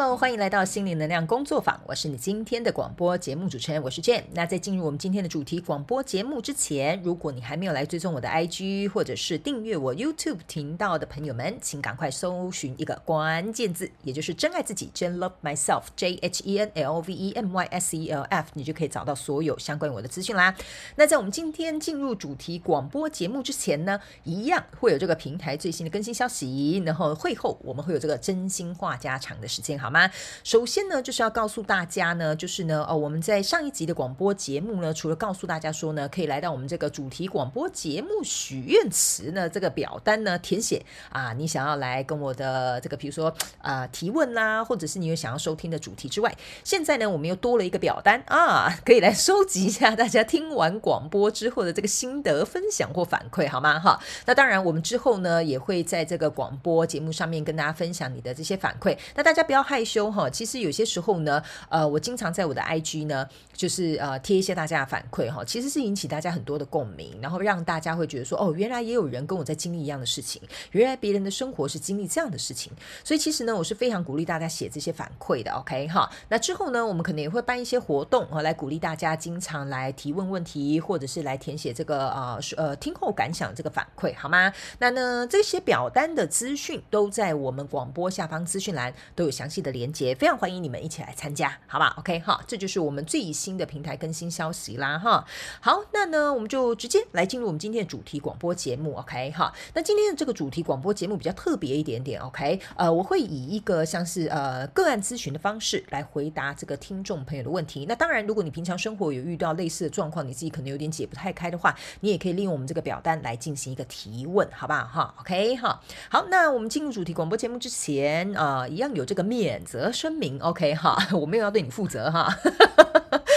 Hello，欢迎来到心灵能量工作坊，我是你今天的广播节目主持人，我是 Jane。那在进入我们今天的主题广播节目之前，如果你还没有来追踪我的 IG 或者是订阅我 YouTube 频道的朋友们，请赶快搜寻一个关键字，也就是真爱自己，Jane Love Myself，J H E N L V E M Y S E L F，你就可以找到所有相关我的资讯啦。那在我们今天进入主题广播节目之前呢，一样会有这个平台最新的更新消息，然后会后我们会有这个真心话家常的时间。好吗？首先呢，就是要告诉大家呢，就是呢，哦，我们在上一集的广播节目呢，除了告诉大家说呢，可以来到我们这个主题广播节目许愿池呢这个表单呢填写啊，你想要来跟我的这个，比如说啊提问啦，或者是你有想要收听的主题之外，现在呢，我们又多了一个表单啊，可以来收集一下大家听完广播之后的这个心得分享或反馈，好吗？哈，那当然，我们之后呢也会在这个广播节目上面跟大家分享你的这些反馈，那大家不要。害害羞哈，其实有些时候呢，呃，我经常在我的 IG 呢，就是呃贴一些大家的反馈哈，其实是引起大家很多的共鸣，然后让大家会觉得说，哦，原来也有人跟我在经历一样的事情，原来别人的生活是经历这样的事情，所以其实呢，我是非常鼓励大家写这些反馈的，OK 哈。那之后呢，我们可能也会办一些活动啊，来鼓励大家经常来提问问题，或者是来填写这个呃呃听后感想这个反馈，好吗？那呢，这些表单的资讯都在我们广播下方资讯栏都有详细。的连接，非常欢迎你们一起来参加，好吧？OK 哈，这就是我们最新的平台更新消息啦哈。好，那呢，我们就直接来进入我们今天的主题广播节目，OK 哈。那今天的这个主题广播节目比较特别一点点，OK，呃，我会以一个像是呃个案咨询的方式来回答这个听众朋友的问题。那当然，如果你平常生活有遇到类似的状况，你自己可能有点解不太开的话，你也可以利用我们这个表单来进行一个提问，好不好哈？OK 哈。好，那我们进入主题广播节目之前啊，一样有这个面。免责声明，OK 哈，我没有要对你负责哈。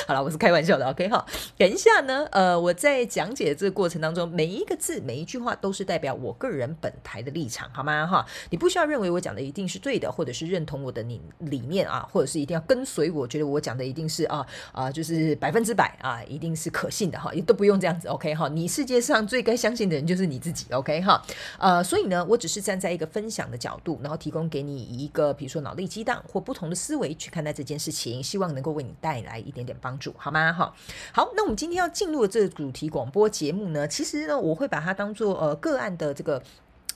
好了，我是开玩笑的，OK 哈。等一下呢，呃，我在讲解这个过程当中，每一个字、每一句话都是代表我个人本台的立场，好吗？哈，你不需要认为我讲的一定是对的，或者是认同我的理理念啊，或者是一定要跟随我觉得我讲的一定是啊啊，就是百分之百啊，一定是可信的哈，也都不用这样子，OK 哈。你世界上最该相信的人就是你自己，OK 哈。呃，所以呢，我只是站在一个分享的角度，然后提供给你一个，比如说脑力激荡或不同的思维去看待这件事情，希望能够为你带来一点点帮。好吗？哈，好，那我们今天要进入的这个主题广播节目呢，其实呢，我会把它当做呃个案的这个。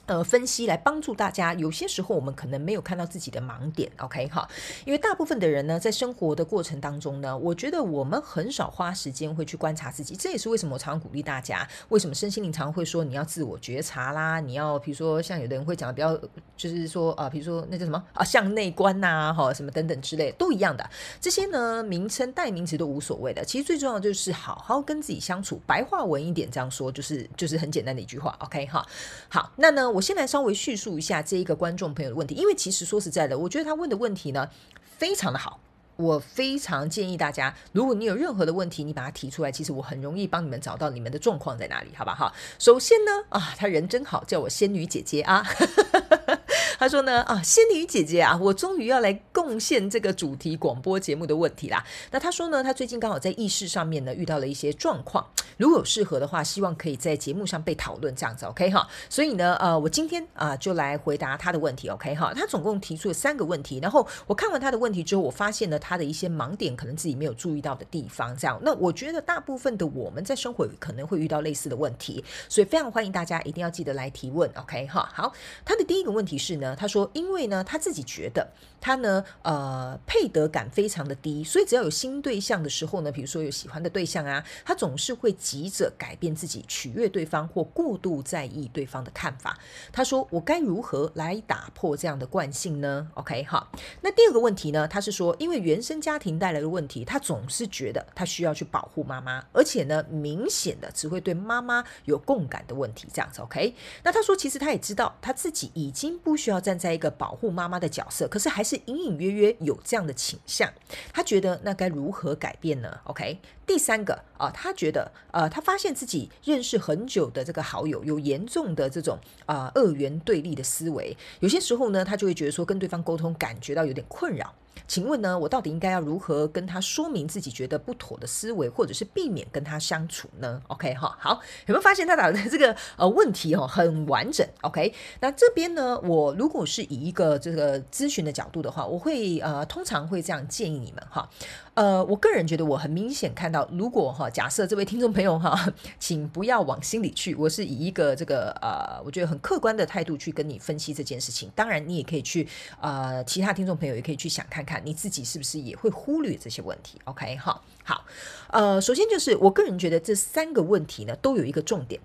呃，分析来帮助大家。有些时候我们可能没有看到自己的盲点，OK 哈？因为大部分的人呢，在生活的过程当中呢，我觉得我们很少花时间会去观察自己。这也是为什么我常常鼓励大家，为什么身心灵常会说你要自我觉察啦，你要比如说像有的人会讲的比较，就是说啊，比如说那叫什么啊，向内观呐，哈，什么等等之类，都一样的。这些呢，名称代名词都无所谓的。其实最重要就是好好跟自己相处。白话文一点这样说，就是就是很简单的一句话，OK 哈？好，那呢？我先来稍微叙述一下这一个观众朋友的问题，因为其实说实在的，我觉得他问的问题呢非常的好，我非常建议大家，如果你有任何的问题，你把它提出来，其实我很容易帮你们找到你们的状况在哪里，好吧哈。首先呢，啊，他人真好，叫我仙女姐姐啊。他说呢啊，仙女姐姐啊，我终于要来贡献这个主题广播节目的问题啦。那他说呢，他最近刚好在意识上面呢遇到了一些状况，如果有适合的话，希望可以在节目上被讨论这样子，OK 哈。所以呢，呃，我今天啊就来回答他的问题，OK 哈。他总共提出了三个问题，然后我看完他的问题之后，我发现了他的一些盲点，可能自己没有注意到的地方。这样，那我觉得大部分的我们在生活可能会遇到类似的问题，所以非常欢迎大家一定要记得来提问，OK 哈。好，他的第一个问题是呢。他说：“因为呢，他自己觉得他呢，呃，配得感非常的低，所以只要有新对象的时候呢，比如说有喜欢的对象啊，他总是会急着改变自己，取悦对方或过度在意对方的看法。”他说：“我该如何来打破这样的惯性呢？”OK，好。那第二个问题呢，他是说，因为原生家庭带来的问题，他总是觉得他需要去保护妈妈，而且呢，明显的只会对妈妈有共感的问题，这样子。OK，那他说，其实他也知道他自己已经不需要。站在一个保护妈妈的角色，可是还是隐隐约约有这样的倾向。他觉得那该如何改变呢？OK，第三个啊，他觉得呃，他发现自己认识很久的这个好友有严重的这种啊二元对立的思维，有些时候呢，他就会觉得说跟对方沟通感觉到有点困扰。请问呢，我到底应该要如何跟他说明自己觉得不妥的思维，或者是避免跟他相处呢？OK 哈，好，有没有发现他打的这个呃问题哦很完整？OK，那这边呢，我如果是以一个这个咨询的角度的话，我会呃通常会这样建议你们哈。呃，我个人觉得我很明显看到，如果哈，假设这位听众朋友哈，请不要往心里去，我是以一个这个呃，我觉得很客观的态度去跟你分析这件事情。当然，你也可以去呃，其他听众朋友也可以去想看看，你自己是不是也会忽略这些问题。OK 哈，好，呃，首先就是我个人觉得这三个问题呢，都有一个重点，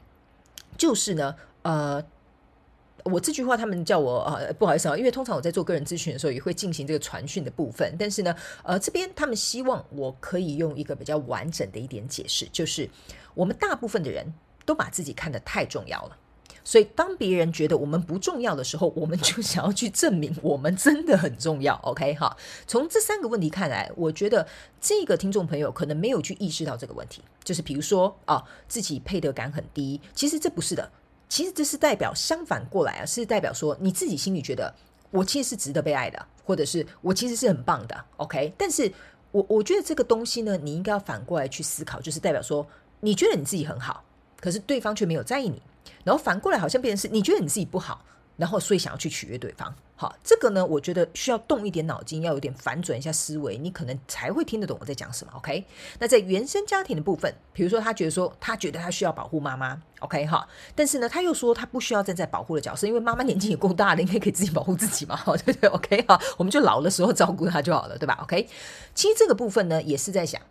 就是呢，呃。我这句话，他们叫我呃不好意思啊，因为通常我在做个人咨询的时候，也会进行这个传讯的部分。但是呢，呃，这边他们希望我可以用一个比较完整的一点解释，就是我们大部分的人都把自己看得太重要了，所以当别人觉得我们不重要的时候，我们就想要去证明我们真的很重要。OK 哈，从这三个问题看来，我觉得这个听众朋友可能没有去意识到这个问题，就是比如说啊，自己配得感很低，其实这不是的。其实这是代表相反过来啊，是代表说你自己心里觉得我其实是值得被爱的，或者是我其实是很棒的，OK？但是我我觉得这个东西呢，你应该要反过来去思考，就是代表说你觉得你自己很好，可是对方却没有在意你，然后反过来好像变成是你觉得你自己不好。然后，所以想要去取悦对方，好，这个呢，我觉得需要动一点脑筋，要有点反转一下思维，你可能才会听得懂我在讲什么。OK，那在原生家庭的部分，比如说他觉得说，他觉得他需要保护妈妈，OK 哈，但是呢，他又说他不需要站在保护的角色，因为妈妈年纪也够大了，应该可以自己保护自己嘛，对不对？OK 哈，我们就老的时候照顾他就好了，对吧？OK，其实这个部分呢，也是在想，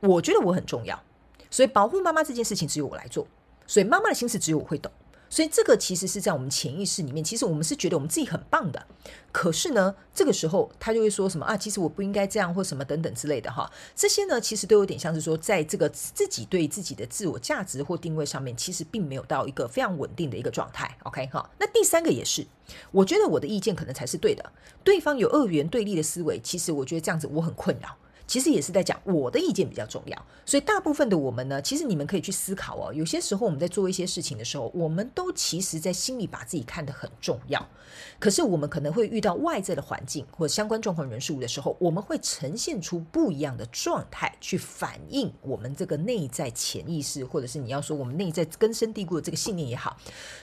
我觉得我很重要，所以保护妈妈这件事情只有我来做，所以妈妈的心思只有我会懂。所以这个其实是在我们潜意识里面，其实我们是觉得我们自己很棒的。可是呢，这个时候他就会说什么啊？其实我不应该这样，或什么等等之类的哈。这些呢，其实都有点像是说，在这个自己对自己的自我价值或定位上面，其实并没有到一个非常稳定的一个状态。OK 哈。那第三个也是，我觉得我的意见可能才是对的。对方有二元对立的思维，其实我觉得这样子我很困扰。其实也是在讲我的意见比较重要，所以大部分的我们呢，其实你们可以去思考哦。有些时候我们在做一些事情的时候，我们都其实在心里把自己看得很重要，可是我们可能会遇到外在的环境或相关状况人事物的时候，我们会呈现出不一样的状态去反映我们这个内在潜意识，或者是你要说我们内在根深蒂固的这个信念也好，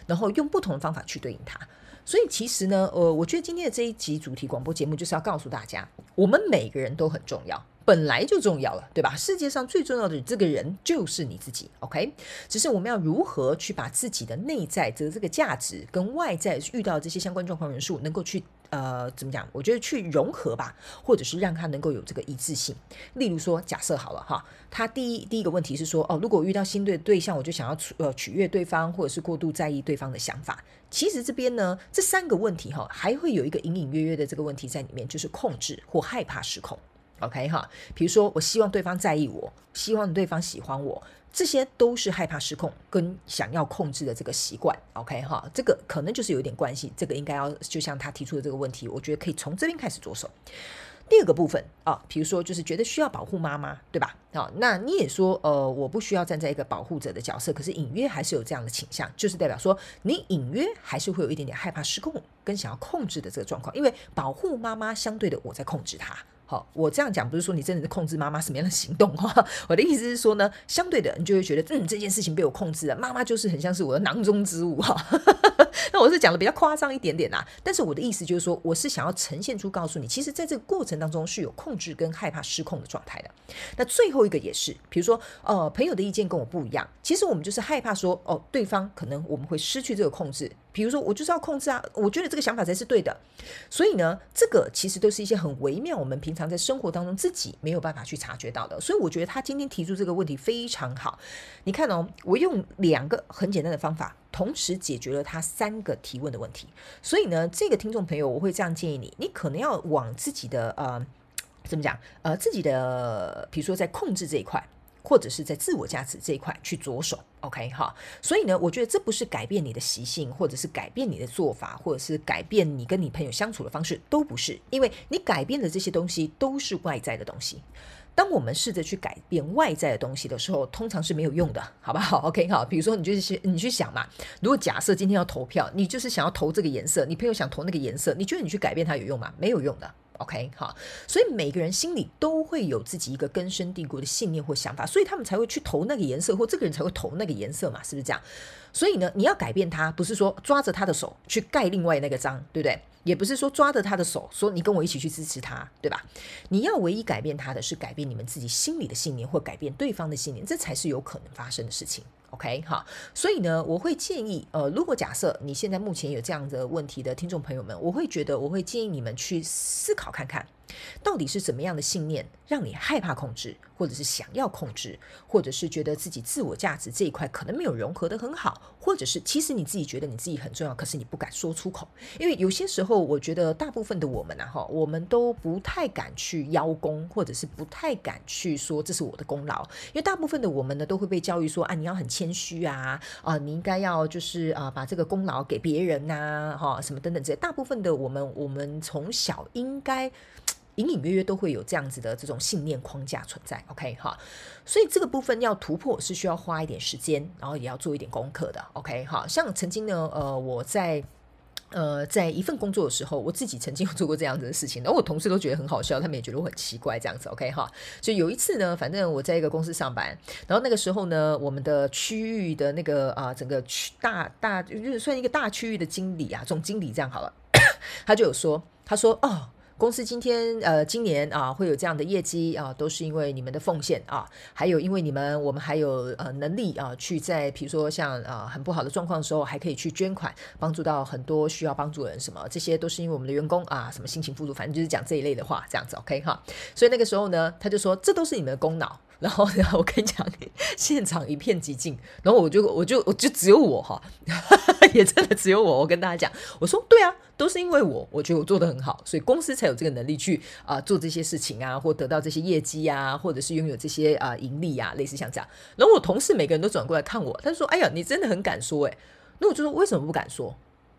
然后用不同的方法去对应它。所以其实呢，呃，我觉得今天的这一集主题广播节目就是要告诉大家，我们每个人都很重要，本来就重要了，对吧？世界上最重要的这个人就是你自己，OK？只是我们要如何去把自己的内在的这个价值跟外在遇到这些相关状况人数能够去。呃，怎么讲？我觉得去融合吧，或者是让他能够有这个一致性。例如说，假设好了哈，他第一第一个问题是说，哦，如果遇到新对对象，我就想要呃取悦对方，或者是过度在意对方的想法。其实这边呢，这三个问题哈，还会有一个隐隐约约的这个问题在里面，就是控制或害怕失控。OK 哈，比如说，我希望对方在意我，希望对方喜欢我。这些都是害怕失控跟想要控制的这个习惯，OK 哈，这个可能就是有点关系。这个应该要就像他提出的这个问题，我觉得可以从这边开始着手。第二个部分啊，比如说就是觉得需要保护妈妈，对吧？啊，那你也说，呃，我不需要站在一个保护者的角色，可是隐约还是有这样的倾向，就是代表说你隐约还是会有一点点害怕失控跟想要控制的这个状况，因为保护妈妈相对的我在控制她。好，我这样讲不是说你真的是控制妈妈什么样的行动哈，我的意思是说呢，相对的你就会觉得，嗯，这件事情被我控制了，妈妈就是很像是我的囊中之物哈。那我是讲的比较夸张一点点呐，但是我的意思就是说，我是想要呈现出告诉你，其实在这个过程当中是有控制跟害怕失控的状态的。那最后一个也是，比如说，呃，朋友的意见跟我不一样，其实我们就是害怕说，哦，对方可能我们会失去这个控制。比如说，我就是要控制啊，我觉得这个想法才是对的。所以呢，这个其实都是一些很微妙，我们平常在生活当中自己没有办法去察觉到的。所以我觉得他今天提出这个问题非常好。你看哦，我用两个很简单的方法，同时解决了他三个提问的问题。所以呢，这个听众朋友，我会这样建议你：你可能要往自己的呃，怎么讲？呃，自己的，比如说在控制这一块。或者是在自我价值这一块去着手，OK 哈，所以呢，我觉得这不是改变你的习性，或者是改变你的做法，或者是改变你跟你朋友相处的方式，都不是，因为你改变的这些东西都是外在的东西。当我们试着去改变外在的东西的时候，通常是没有用的，好不好？OK，好。比如说，你就是你去想嘛，如果假设今天要投票，你就是想要投这个颜色，你朋友想投那个颜色，你觉得你去改变它有用吗？没有用的。OK，好。所以每个人心里都会有自己一个根深蒂固的信念或想法，所以他们才会去投那个颜色，或这个人才会投那个颜色嘛，是不是这样？所以呢，你要改变他，不是说抓着他的手去盖另外那个章，对不对？也不是说抓着他的手说你跟我一起去支持他，对吧？你要唯一改变他的是改变你们自己心里的信念，或改变对方的信念，这才是有可能发生的事情。OK，好，所以呢，我会建议，呃，如果假设你现在目前有这样的问题的听众朋友们，我会觉得我会建议你们去思考看看。到底是怎么样的信念让你害怕控制，或者是想要控制，或者是觉得自己自我价值这一块可能没有融合的很好，或者是其实你自己觉得你自己很重要，可是你不敢说出口。因为有些时候，我觉得大部分的我们啊，哈，我们都不太敢去邀功，或者是不太敢去说这是我的功劳。因为大部分的我们呢，都会被教育说啊，你要很谦虚啊，啊，你应该要就是啊，把这个功劳给别人呐，哈，什么等等这些。大部分的我们，我们从小应该。隐隐约约都会有这样子的这种信念框架存在，OK 哈，所以这个部分要突破是需要花一点时间，然后也要做一点功课的，OK 哈。像曾经呢，呃，我在呃在一份工作的时候，我自己曾经有做过这样子的事情，然后我同事都觉得很好笑，他们也觉得我很奇怪这样子，OK 哈。就有一次呢，反正我在一个公司上班，然后那个时候呢，我们的区域的那个啊，整个区大大就是算一个大区域的经理啊，总经理这样好了，他就有说，他说哦。公司今天呃，今年啊会有这样的业绩啊，都是因为你们的奉献啊，还有因为你们，我们还有呃能力啊，去在比如说像啊很不好的状况的时候，还可以去捐款，帮助到很多需要帮助的人，什么这些都是因为我们的员工啊，什么辛勤付出，反正就是讲这一类的话，这样子 OK 哈。所以那个时候呢，他就说这都是你们的功劳。然后，然后我跟你讲，现场一片寂静。然后我就，我就，我就只有我哈，也真的只有我。我跟大家讲，我说对啊，都是因为我，我觉得我做的很好，所以公司才有这个能力去啊做这些事情啊，或得到这些业绩啊，或者是拥有这些啊盈利啊，类似像这样。然后我同事每个人都转过来看我，他说：“哎呀，你真的很敢说哎。”那我就说：“为什么不敢说？”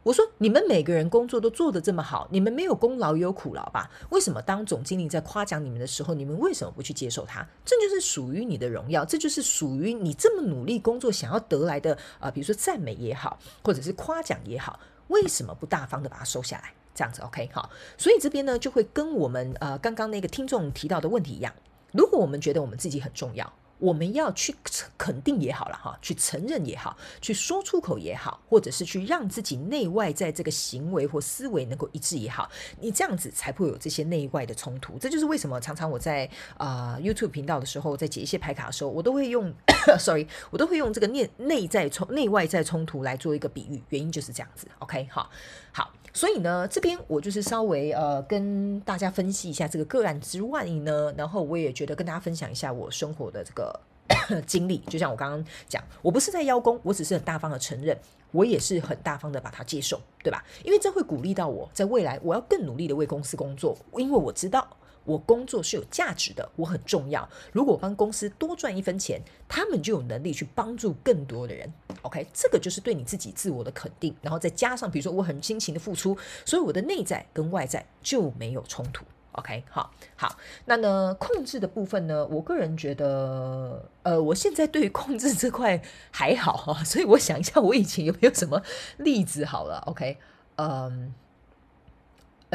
我说：“你们每个人工作都做得这么好，你们没有功劳也有苦劳吧？为什么当总经理在夸奖你们的时候，你们为什么不去接受他？这就是属于你的荣耀，这就是属于你这么努力工作想要得来的啊！比如说赞美也好，或者是夸奖也好，为什么不大方的把它收下来？这样子 OK 好？所以这边呢，就会跟我们呃刚刚那个听众提到的问题一样，如果我们觉得我们自己很重要。”我们要去肯定也好了哈，去承认也好，去说出口也好，或者是去让自己内外在这个行为或思维能够一致也好，你这样子才不会有这些内外的冲突。这就是为什么常常我在啊 YouTube 频道的时候，在解一些牌卡的时候，我都会用，sorry，我都会用这个内内在冲内外在冲突来做一个比喻，原因就是这样子。OK，好，好。所以呢，这边我就是稍微呃跟大家分析一下这个个案之外呢，然后我也觉得跟大家分享一下我生活的这个 经历。就像我刚刚讲，我不是在邀功，我只是很大方的承认，我也是很大方的把它接受，对吧？因为这会鼓励到我在未来我要更努力的为公司工作，因为我知道。我工作是有价值的，我很重要。如果帮公司多赚一分钱，他们就有能力去帮助更多的人。OK，这个就是对你自己自我的肯定，然后再加上比如说我很辛勤的付出，所以我的内在跟外在就没有冲突。OK，好，好，那呢控制的部分呢，我个人觉得，呃，我现在对于控制这块还好哈，所以我想一下，我以前有没有什么例子？好了，OK，嗯，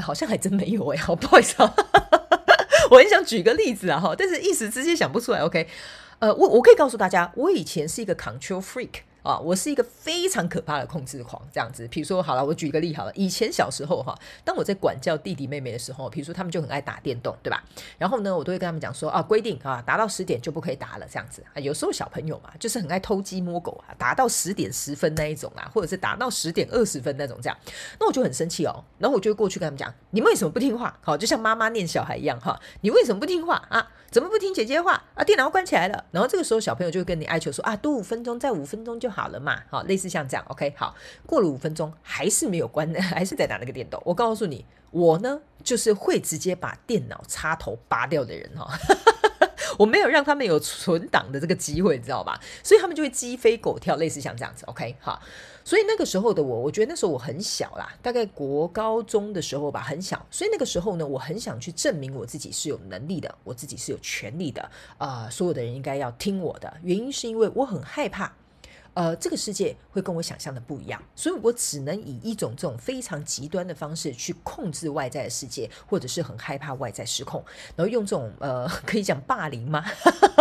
好像还真没有哎，好不好意思啊。我很想举个例子啊哈，但是一时之间想不出来。OK，呃，我我可以告诉大家，我以前是一个 control freak。啊，我是一个非常可怕的控制狂，这样子。比如说，好了，我举一个例好了。以前小时候哈，当我在管教弟弟妹妹的时候，比如说他们就很爱打电动，对吧？然后呢，我都会跟他们讲说啊，规定啊，达到十点就不可以打了，这样子啊。有时候小朋友嘛，就是很爱偷鸡摸狗啊，打到十点十分那一种啊，或者是打到十点二十分那种这样，那我就很生气哦。然后我就过去跟他们讲，你为什么不听话？好，就像妈妈念小孩一样哈，你为什么不听话啊？怎么不听姐姐话啊？电脑关起来了。然后这个时候小朋友就会跟你哀求说啊，多五分钟，再五分钟就好了嘛。好，类似像这样，OK，好，过了五分钟还是没有关，还是在打那个电动。我告诉你，我呢就是会直接把电脑插头拔掉的人哈。我没有让他们有存档的这个机会，你知道吧？所以他们就会鸡飞狗跳，类似像这样子。OK，好。所以那个时候的我，我觉得那时候我很小啦，大概国高中的时候吧，很小。所以那个时候呢，我很想去证明我自己是有能力的，我自己是有权利的，啊，所有的人应该要听我的。原因是因为我很害怕。呃，这个世界会跟我想象的不一样，所以我只能以一种这种非常极端的方式去控制外在的世界，或者是很害怕外在失控，然后用这种呃，可以讲霸凌吗？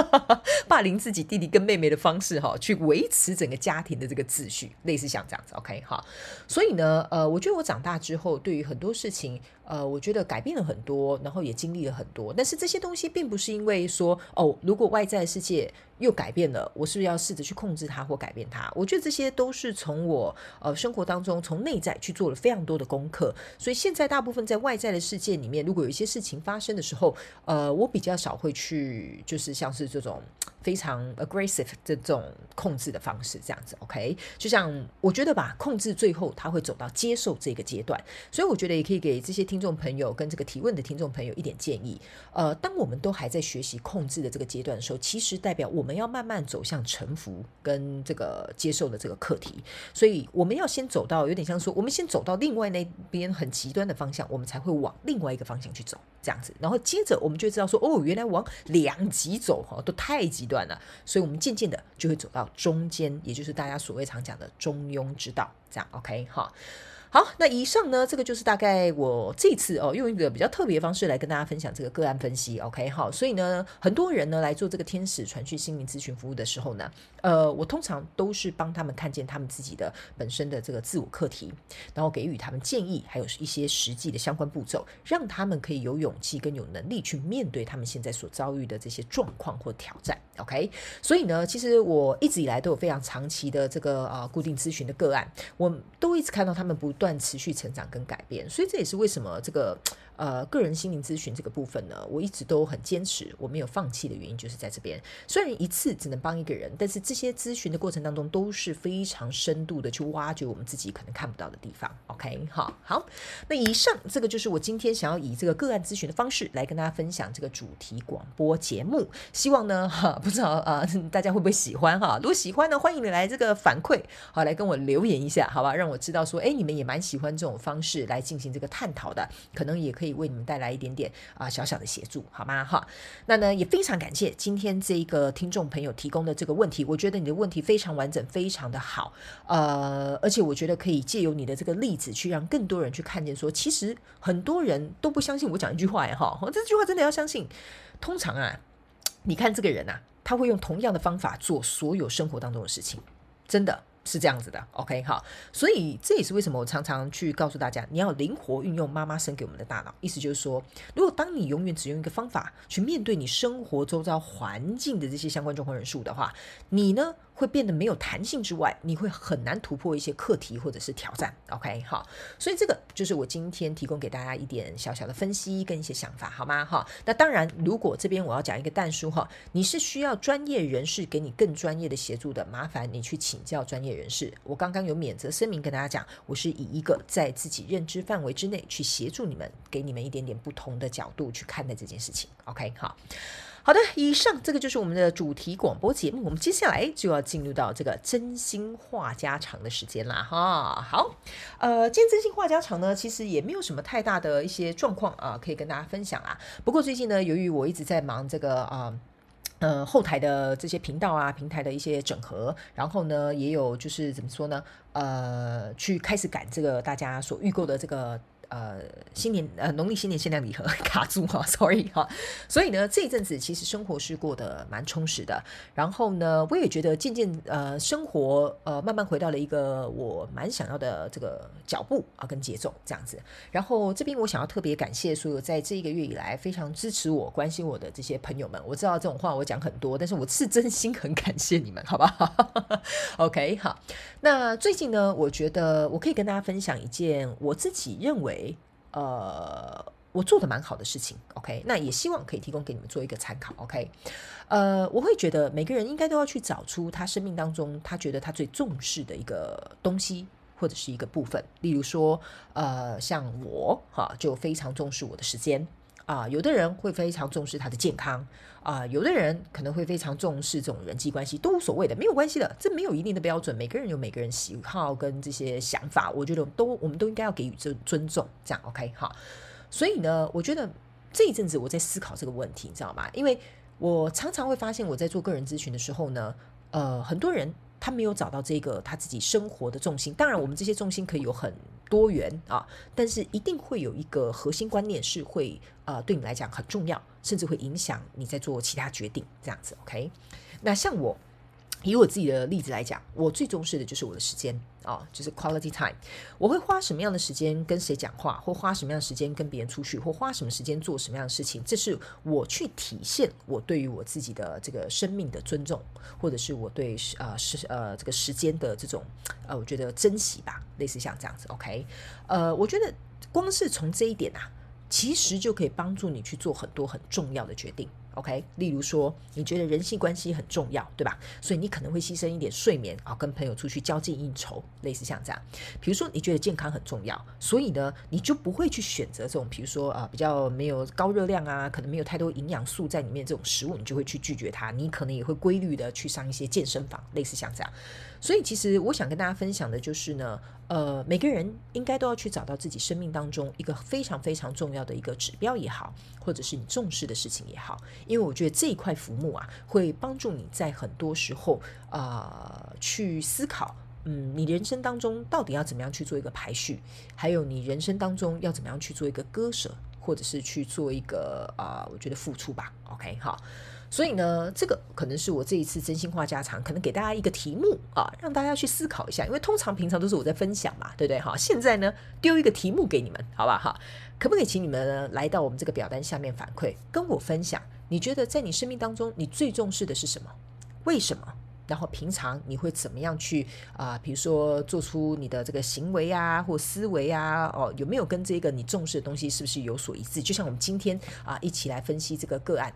霸凌自己弟弟跟妹妹的方式哈，去维持整个家庭的这个秩序，类似像这样子，OK 哈。所以呢，呃，我觉得我长大之后，对于很多事情。呃，我觉得改变了很多，然后也经历了很多，但是这些东西并不是因为说哦，如果外在世界又改变了，我是不是要试着去控制它或改变它？我觉得这些都是从我呃生活当中从内在去做了非常多的功课，所以现在大部分在外在的世界里面，如果有一些事情发生的时候，呃，我比较少会去就是像是这种非常 aggressive 这种控制的方式这样子，OK？就像我觉得吧，控制最后他会走到接受这个阶段，所以我觉得也可以给这些。听众朋友跟这个提问的听众朋友一点建议，呃，当我们都还在学习控制的这个阶段的时候，其实代表我们要慢慢走向臣服跟这个接受的这个课题，所以我们要先走到有点像说，我们先走到另外那边很极端的方向，我们才会往另外一个方向去走，这样子，然后接着我们就知道说，哦，原来往两极走哈，都太极端了，所以我们渐渐的就会走到中间，也就是大家所谓常讲的中庸之道，这样 OK 哈。好，那以上呢，这个就是大概我这次哦，用一个比较特别的方式来跟大家分享这个个案分析。OK，好，所以呢，很多人呢来做这个天使传讯心灵咨询服务的时候呢，呃，我通常都是帮他们看见他们自己的本身的这个自我课题，然后给予他们建议，还有一些实际的相关步骤，让他们可以有勇气跟有能力去面对他们现在所遭遇的这些状况或挑战。OK，所以呢，其实我一直以来都有非常长期的这个呃固定咨询的个案，我都一直看到他们不断持续成长跟改变，所以这也是为什么这个。呃，个人心灵咨询这个部分呢，我一直都很坚持，我没有放弃的原因就是在这边。虽然一次只能帮一个人，但是这些咨询的过程当中都是非常深度的去挖掘我们自己可能看不到的地方。OK，好，好，那以上这个就是我今天想要以这个个案咨询的方式来跟大家分享这个主题广播节目。希望呢，哈，不知道啊，大家会不会喜欢哈？如果喜欢呢，欢迎你来这个反馈，好，来跟我留言一下，好吧，让我知道说，哎，你们也蛮喜欢这种方式来进行这个探讨的，可能也可以。为你们带来一点点啊小小的协助，好吗？哈，那呢也非常感谢今天这个听众朋友提供的这个问题，我觉得你的问题非常完整，非常的好，呃，而且我觉得可以借由你的这个例子，去让更多人去看见，说其实很多人都不相信我讲一句话呀，哈，这句话真的要相信。通常啊，你看这个人啊，他会用同样的方法做所有生活当中的事情，真的。是这样子的，OK，好，所以这也是为什么我常常去告诉大家，你要灵活运用妈妈生给我们的大脑。意思就是说，如果当你永远只用一个方法去面对你生活周遭环境的这些相关状况人数的话，你呢？会变得没有弹性之外，你会很难突破一些课题或者是挑战。OK，好，所以这个就是我今天提供给大家一点小小的分析跟一些想法，好吗？哈，那当然，如果这边我要讲一个淡书哈，你是需要专业人士给你更专业的协助的，麻烦你去请教专业人士。我刚刚有免责声明跟大家讲，我是以一个在自己认知范围之内去协助你们，给你们一点点不同的角度去看待这件事情。OK，好。好的，以上这个就是我们的主题广播节目。我们接下来就要进入到这个真心话家常的时间啦，哈。好，呃，今天真心话家常呢，其实也没有什么太大的一些状况啊，可以跟大家分享啊。不过最近呢，由于我一直在忙这个啊，呃，后台的这些频道啊、平台的一些整合，然后呢，也有就是怎么说呢，呃，去开始赶这个大家所预购的这个。呃，新年呃，农历新年限量礼盒卡住哈，sorry 哈，所以呢，这一阵子其实生活是过得蛮充实的。然后呢，我也觉得渐渐呃，生活呃，慢慢回到了一个我蛮想要的这个脚步啊，跟节奏这样子。然后这边我想要特别感谢所有在这一个月以来非常支持我、关心我的这些朋友们。我知道这种话我讲很多，但是我是真心很感谢你们，好不好？OK，好。那最近呢，我觉得我可以跟大家分享一件我自己认为。诶呃，我做的蛮好的事情，OK，那也希望可以提供给你们做一个参考，OK，呃，我会觉得每个人应该都要去找出他生命当中他觉得他最重视的一个东西或者是一个部分，例如说，呃，像我哈就非常重视我的时间。啊，有的人会非常重视他的健康啊，有的人可能会非常重视这种人际关系，都无所谓的，没有关系的，这没有一定的标准，每个人有每个人喜好跟这些想法，我觉得都我们都应该要给予尊尊重，这样 OK 好。所以呢，我觉得这一阵子我在思考这个问题，你知道吗？因为我常常会发现我在做个人咨询的时候呢，呃，很多人他没有找到这个他自己生活的重心。当然，我们这些重心可以有很多元啊，但是一定会有一个核心观念是会呃对你来讲很重要，甚至会影响你在做其他决定这样子。OK，那像我。以我自己的例子来讲，我最重视的就是我的时间哦，就是 quality time。我会花什么样的时间跟谁讲话，或花什么样的时间跟别人出去，或花什么时间做什么样的事情，这是我去体现我对于我自己的这个生命的尊重，或者是我对呃时呃这个时间的这种呃我觉得珍惜吧，类似像这样子。OK，呃，我觉得光是从这一点啊，其实就可以帮助你去做很多很重要的决定。OK，例如说，你觉得人际关系很重要，对吧？所以你可能会牺牲一点睡眠啊，跟朋友出去交际应酬，类似像这样。比如说，你觉得健康很重要，所以呢，你就不会去选择这种，比如说啊，比较没有高热量啊，可能没有太多营养素在里面这种食物，你就会去拒绝它。你可能也会规律的去上一些健身房，类似像这样。所以，其实我想跟大家分享的就是呢，呃，每个人应该都要去找到自己生命当中一个非常非常重要的一个指标也好，或者是你重视的事情也好，因为我觉得这一块浮木啊，会帮助你在很多时候啊去思考，嗯，你人生当中到底要怎么样去做一个排序，还有你人生当中要怎么样去做一个割舍，或者是去做一个啊，我觉得付出吧。OK，好。所以呢，这个可能是我这一次真心话家常，可能给大家一个题目啊，让大家去思考一下。因为通常平常都是我在分享嘛，对不对？哈，现在呢丢一个题目给你们，好吧？哈，可不可以请你们来到我们这个表单下面反馈，跟我分享，你觉得在你生命当中你最重视的是什么？为什么？然后平常你会怎么样去啊？比如说做出你的这个行为啊，或思维啊，哦，有没有跟这个你重视的东西是不是有所一致？就像我们今天啊，一起来分析这个个案。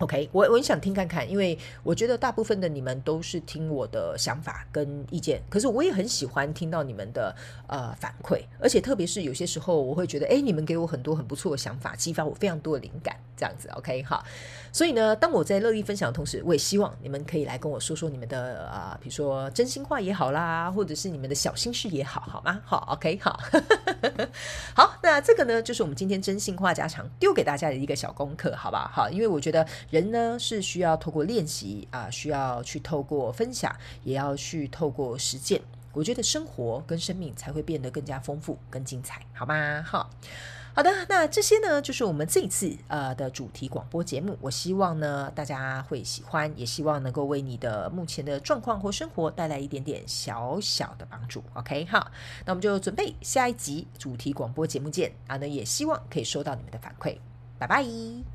OK，我我很想听看看，因为我觉得大部分的你们都是听我的想法跟意见，可是我也很喜欢听到你们的呃反馈，而且特别是有些时候，我会觉得，哎，你们给我很多很不错的想法，激发我非常多的灵感，这样子，OK，哈。所以呢，当我在乐意分享的同时，我也希望你们可以来跟我说说你们的啊，比如说真心话也好啦，或者是你们的小心事也好，好吗？好，OK，好，好，那这个呢，就是我们今天真心话家常丢给大家的一个小功课，好吧？好，因为我觉得。人呢是需要透过练习啊，需要去透过分享，也要去透过实践。我觉得生活跟生命才会变得更加丰富、更精彩，好吗？好好的，那这些呢就是我们这一次呃的主题广播节目。我希望呢大家会喜欢，也希望能够为你的目前的状况或生活带来一点点小小的帮助。OK，好，那我们就准备下一集主题广播节目见啊！那也希望可以收到你们的反馈，拜拜。